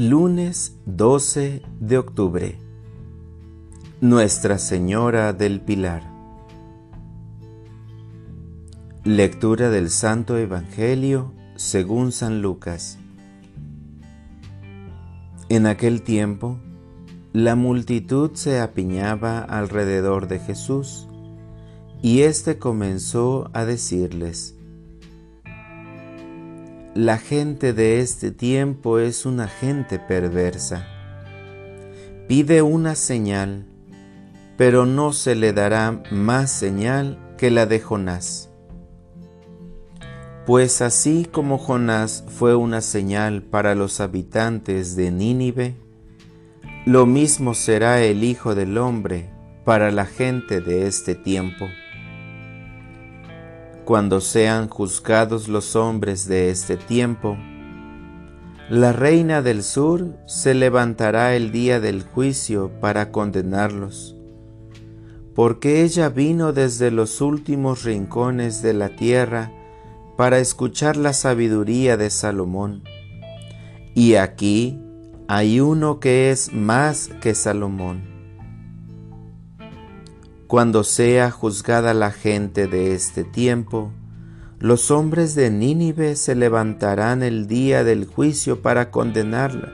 Lunes 12 de octubre. Nuestra Señora del Pilar. Lectura del Santo Evangelio según San Lucas. En aquel tiempo, la multitud se apiñaba alrededor de Jesús, y éste comenzó a decirles, La gente de este tiempo es una gente perversa. Pide una señal, pero no se le dará más señal que la de Jonás. Pues así como Jonás fue una señal para los habitantes de Nínive, lo mismo será el Hijo del Hombre para la gente de este tiempo. Cuando sean juzgados los hombres de este tiempo, la reina del sur se levantará el día del juicio para condenarlos, porque ella vino desde los últimos rincones de la tierra para escuchar la sabiduría de Salomón. Y aquí hay uno que es más que Salomón. Cuando sea juzgada la gente de este tiempo, los hombres de Nínive se levantarán el día del juicio para condenarla,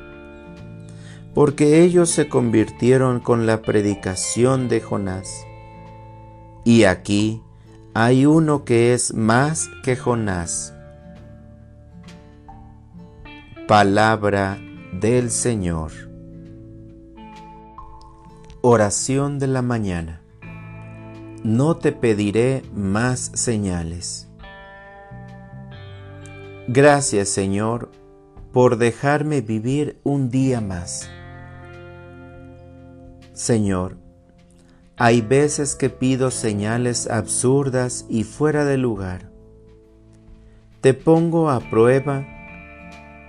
porque ellos se convirtieron con la predicación de Jonás. Y aquí hay uno que es más que Jonás. Palabra del Señor. Oración de la mañana. No te pediré más señales. Gracias Señor por dejarme vivir un día más. Señor, hay veces que pido señales absurdas y fuera de lugar. Te pongo a prueba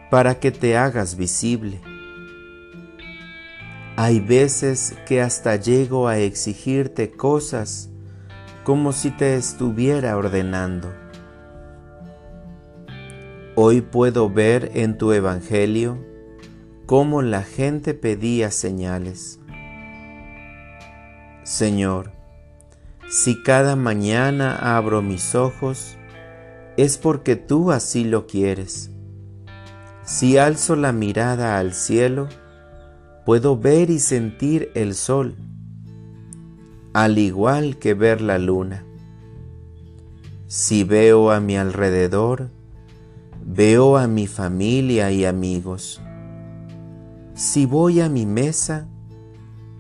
para que te hagas visible. Hay veces que hasta llego a exigirte cosas como si te estuviera ordenando. Hoy puedo ver en tu Evangelio cómo la gente pedía señales Señor, si cada mañana abro mis ojos, es porque tú así lo quieres. Si alzo la mirada al cielo, puedo ver y sentir el sol, al igual que ver la luna. Si veo a mi alrededor, veo a mi familia y amigos. Si voy a mi mesa,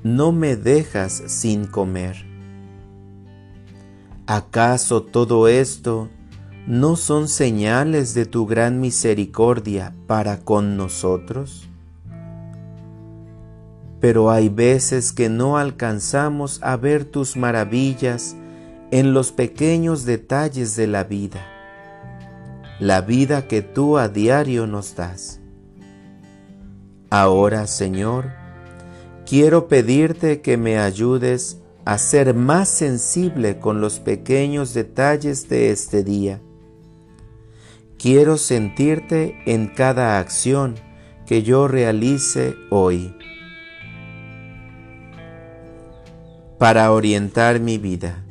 no me dejas sin comer. ¿Acaso todo esto no son señales de tu gran misericordia para con nosotros? Pero hay veces que no alcanzamos a ver tus maravillas en los pequeños detalles de la vida, la vida que tú a diario nos das. Ahora, Señor, quiero pedirte que me ayudes a ser más sensible con los pequeños detalles de este día. Quiero sentirte en cada acción que yo realice hoy. Para orientar mi vida.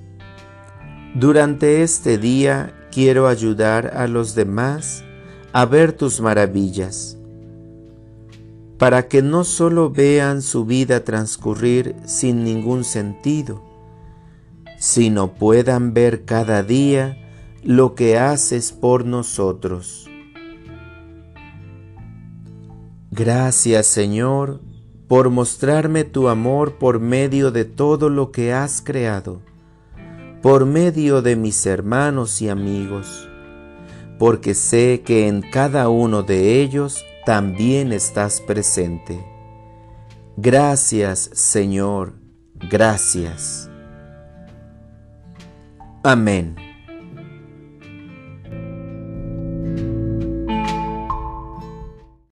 Durante este día quiero ayudar a los demás a ver tus maravillas para que no solo vean su vida transcurrir sin ningún sentido, sino puedan ver cada día lo que haces por nosotros. Gracias Señor por mostrarme tu amor por medio de todo lo que has creado, por medio de mis hermanos y amigos, porque sé que en cada uno de ellos también estás presente. Gracias Señor, gracias. Amén.